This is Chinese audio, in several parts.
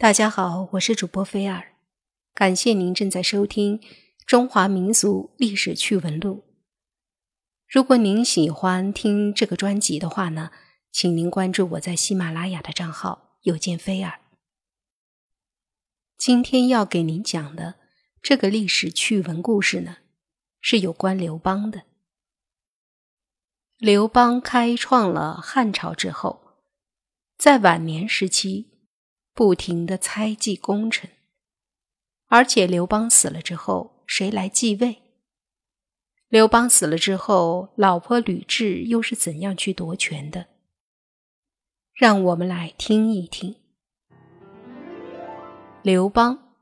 大家好，我是主播菲尔，感谢您正在收听《中华民俗历史趣闻录》。如果您喜欢听这个专辑的话呢，请您关注我在喜马拉雅的账号“有见菲尔”。今天要给您讲的这个历史趣闻故事呢，是有关刘邦的。刘邦开创了汉朝之后，在晚年时期。不停的猜忌功臣，而且刘邦死了之后，谁来继位？刘邦死了之后，老婆吕雉又是怎样去夺权的？让我们来听一听。刘邦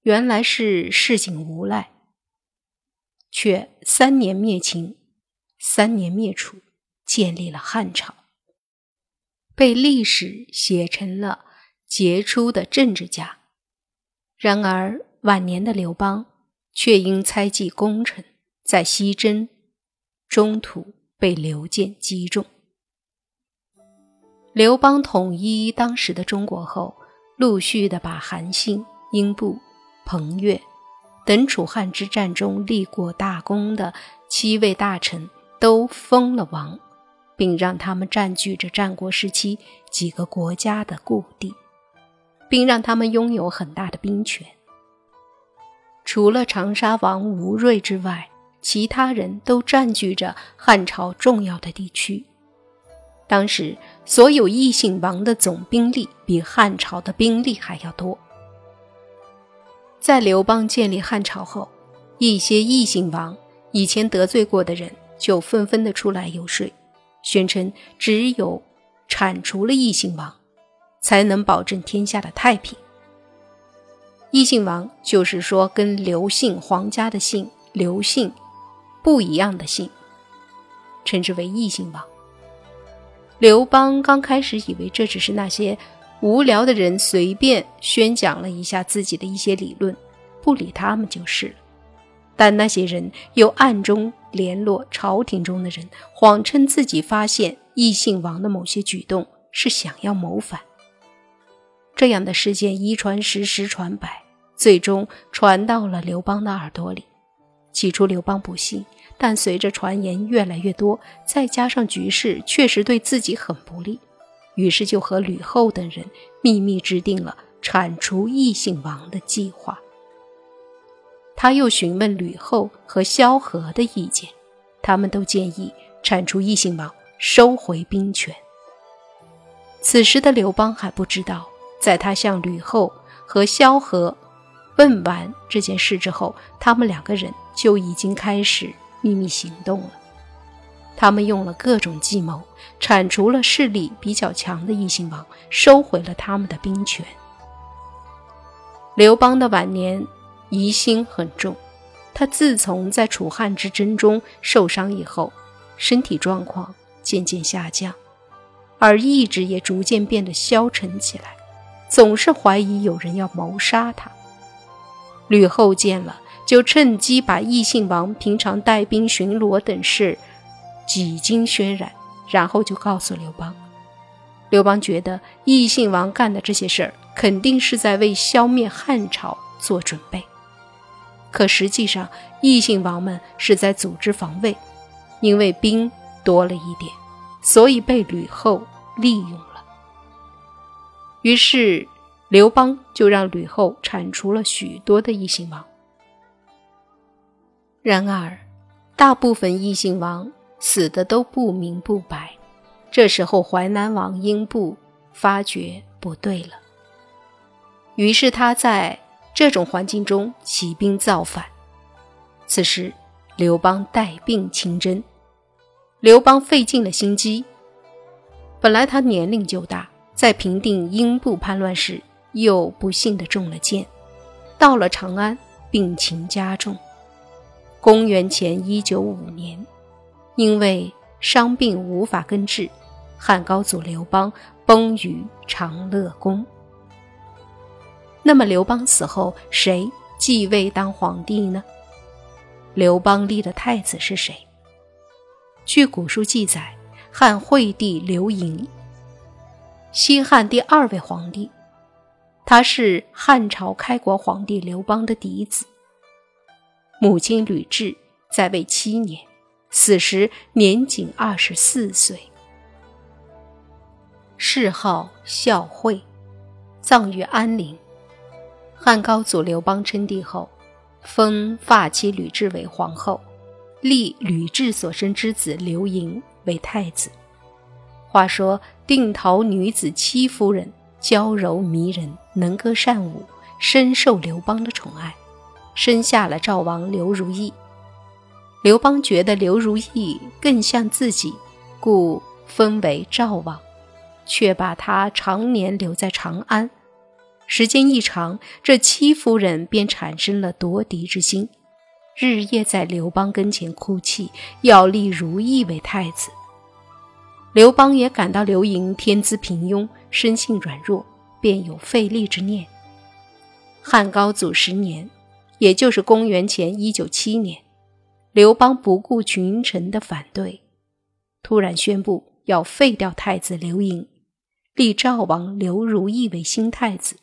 原来是市井无赖，却三年灭秦，三年灭楚，建立了汉朝，被历史写成了。杰出的政治家，然而晚年的刘邦却因猜忌功臣，在西征中途被刘建击中。刘邦统一当时的中国后，陆续的把韩信、英布、彭越等楚汉之战中立过大功的七位大臣都封了王，并让他们占据着战国时期几个国家的故地。并让他们拥有很大的兵权。除了长沙王吴瑞之外，其他人都占据着汉朝重要的地区。当时，所有异姓王的总兵力比汉朝的兵力还要多。在刘邦建立汉朝后，一些异姓王以前得罪过的人就纷纷的出来游说，宣称只有铲除了异姓王。才能保证天下的太平。异姓王就是说跟刘姓皇家的姓刘姓不一样的姓，称之为异姓王。刘邦刚开始以为这只是那些无聊的人随便宣讲了一下自己的一些理论，不理他们就是了。但那些人又暗中联络朝廷中的人，谎称自己发现异姓王的某些举动是想要谋反。这样的事件一传十，十传百，最终传到了刘邦的耳朵里。起初刘邦不信，但随着传言越来越多，再加上局势确实对自己很不利，于是就和吕后等人秘密制定了铲除异姓王的计划。他又询问吕后和萧何的意见，他们都建议铲除异姓王，收回兵权。此时的刘邦还不知道。在他向吕后和萧何问完这件事之后，他们两个人就已经开始秘密行动了。他们用了各种计谋，铲除了势力比较强的异姓王，收回了他们的兵权。刘邦的晚年疑心很重，他自从在楚汉之争中受伤以后，身体状况渐渐下降，而意志也逐渐变得消沉起来。总是怀疑有人要谋杀他。吕后见了，就趁机把异姓王平常带兵巡逻等事几经渲染，然后就告诉刘邦。刘邦觉得异姓王干的这些事儿，肯定是在为消灭汉朝做准备。可实际上，异姓王们是在组织防卫，因为兵多了一点，所以被吕后利用了。于是，刘邦就让吕后铲除了许多的异姓王。然而，大部分异姓王死的都不明不白。这时候，淮南王英布发觉不对了，于是他在这种环境中起兵造反。此时，刘邦带病亲征，刘邦费尽了心机。本来他年龄就大。在平定英布叛乱时，又不幸的中了箭，到了长安，病情加重。公元前一九五年，因为伤病无法根治，汉高祖刘邦崩于长乐宫。那么刘邦死后，谁继位当皇帝呢？刘邦立的太子是谁？据古书记载，汉惠帝刘盈。西汉第二位皇帝，他是汉朝开国皇帝刘邦的嫡子。母亲吕雉在位七年，死时年仅二十四岁。谥号孝惠，葬于安陵。汉高祖刘邦称帝后，封发妻吕雉为皇后，立吕雉所生之子刘盈为太子。话说定陶女子戚夫人娇柔迷人，能歌善舞，深受刘邦的宠爱，生下了赵王刘如意。刘邦觉得刘如意更像自己，故封为赵王。却把他常年留在长安，时间一长，这戚夫人便产生了夺嫡之心，日夜在刘邦跟前哭泣，要立如意为太子。刘邦也感到刘盈天资平庸，生性软弱，便有废立之念。汉高祖十年，也就是公元前一九七年，刘邦不顾群臣的反对，突然宣布要废掉太子刘盈。立赵王刘如意为新太子，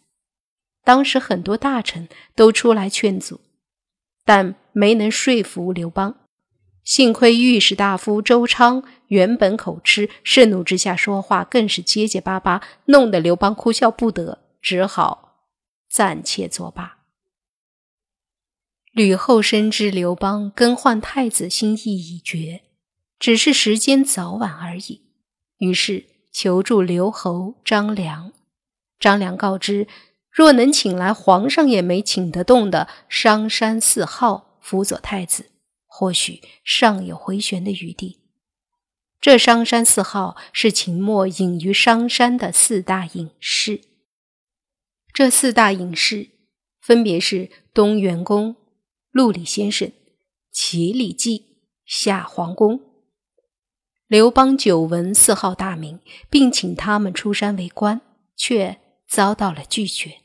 当时很多大臣都出来劝阻，但没能说服刘邦。幸亏御史大夫周昌原本口吃，盛怒之下说话更是结结巴巴，弄得刘邦哭笑不得，只好暂且作罢。吕后深知刘邦更换太子心意已决，只是时间早晚而已，于是。求助刘侯张良，张良告知，若能请来皇上也没请得动的商山四号辅佐太子，或许尚有回旋的余地。这商山四号是秦末隐于商山的四大隐士，这四大隐士分别是东元公、陆李先生、齐礼记、夏皇公。刘邦久闻四号大名，并请他们出山为官，却遭到了拒绝。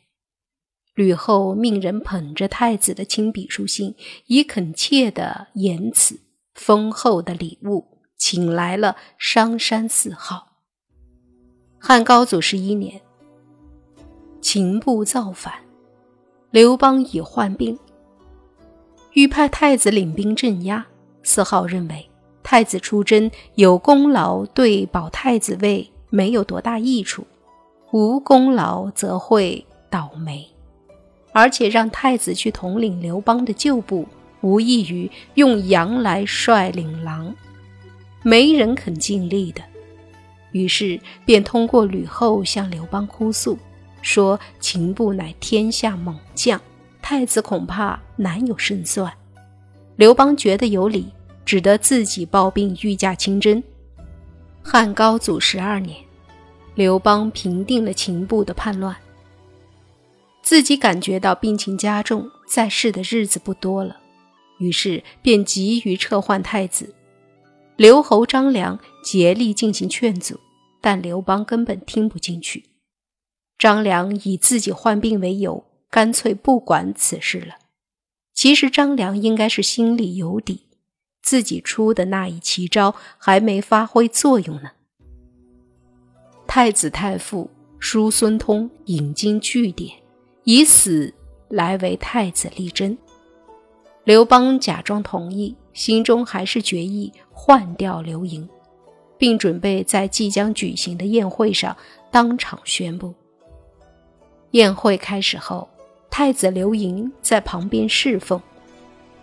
吕后命人捧着太子的亲笔书信，以恳切的言辞、丰厚的礼物，请来了商山四号。汉高祖十一年，秦部造反，刘邦已患病，欲派太子领兵镇压。四号认为。太子出征有功劳，对保太子位没有多大益处；无功劳则会倒霉。而且让太子去统领刘邦的旧部，无异于用羊来率领狼，没人肯尽力的。于是便通过吕后向刘邦哭诉，说秦部乃天下猛将，太子恐怕难有胜算。刘邦觉得有理。只得自己抱病御驾亲征。汉高祖十二年，刘邦平定了秦部的叛乱，自己感觉到病情加重，在世的日子不多了，于是便急于撤换太子。刘侯张良竭力进行劝阻，但刘邦根本听不进去。张良以自己患病为由，干脆不管此事了。其实张良应该是心里有底。自己出的那一奇招还没发挥作用呢。太子太傅叔孙通引经据典，以死来为太子立贞。刘邦假装同意，心中还是决意换掉刘盈，并准备在即将举行的宴会上当场宣布。宴会开始后，太子刘盈在旁边侍奉。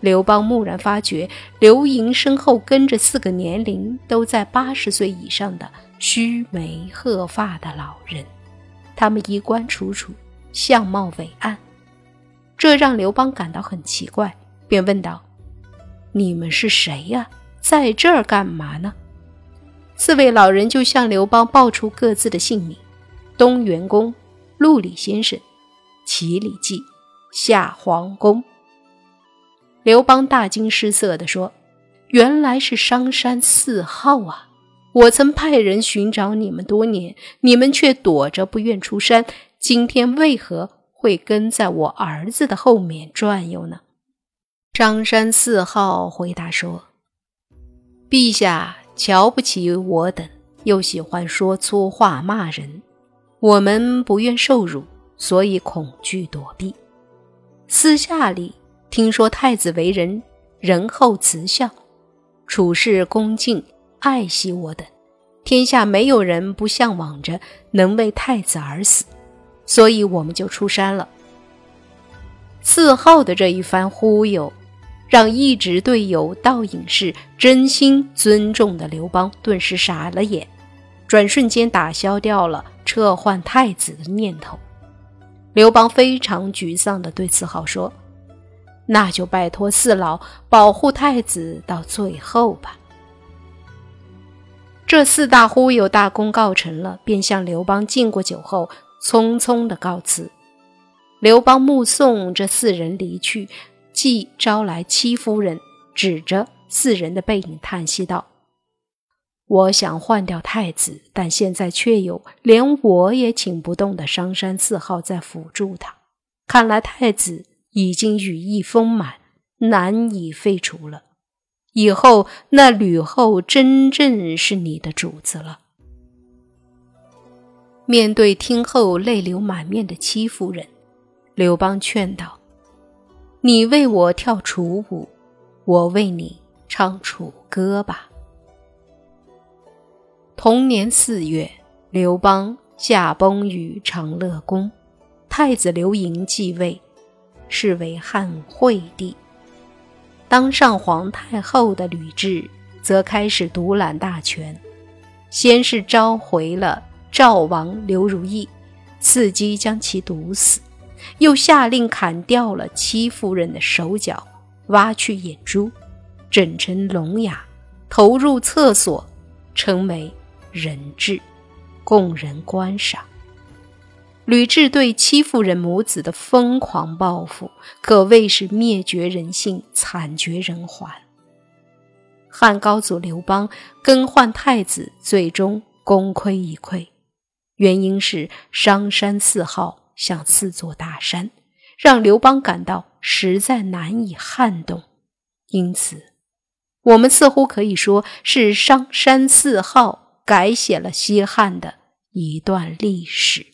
刘邦蓦然发觉，刘盈身后跟着四个年龄都在八十岁以上的须眉鹤发的老人，他们衣冠楚楚，相貌伟岸，这让刘邦感到很奇怪，便问道：“你们是谁呀？在这儿干嘛呢？”四位老人就向刘邦报出各自的姓名：东元公、陆里先生、齐礼记、夏皇公。刘邦大惊失色地说：“原来是商山四号啊！我曾派人寻找你们多年，你们却躲着不愿出山，今天为何会跟在我儿子的后面转悠呢？”张山四号回答说：“陛下瞧不起我等，又喜欢说粗话骂人，我们不愿受辱，所以恐惧躲避。私下里听说太子为人仁厚慈孝，处事恭敬，爱惜我等，天下没有人不向往着能为太子而死，所以我们就出山了。四号的这一番忽悠，让一直对有道隐士真心尊重的刘邦顿时傻了眼，转瞬间打消掉了撤换太子的念头。刘邦非常沮丧地对四号说：“那就拜托四老保护太子到最后吧。”这四大忽悠大功告成了，便向刘邦敬过酒后，匆匆的告辞。刘邦目送这四人离去，即招来戚夫人，指着四人的背影叹息道：“我想换掉太子，但现在却有连我也请不动的商山四号在辅助他。看来太子已经羽翼丰满，难以废除了。以后那吕后真正是你的主子了。”面对听后泪流满面的戚夫人。刘邦劝道：“你为我跳楚舞，我为你唱楚歌吧。”同年四月，刘邦驾崩于长乐宫，太子刘盈继位，是为汉惠帝。当上皇太后的吕雉则开始独揽大权，先是召回了赵王刘如意，伺机将其毒死。又下令砍掉了戚夫人的手脚，挖去眼珠，整成聋哑，投入厕所，称为人质，供人观赏。吕雉对戚夫人母子的疯狂报复，可谓是灭绝人性，惨绝人寰。汉高祖刘邦更换太子，最终功亏一篑，原因是商山四号。像四座大山，让刘邦感到实在难以撼动。因此，我们似乎可以说是商山四号改写了西汉的一段历史。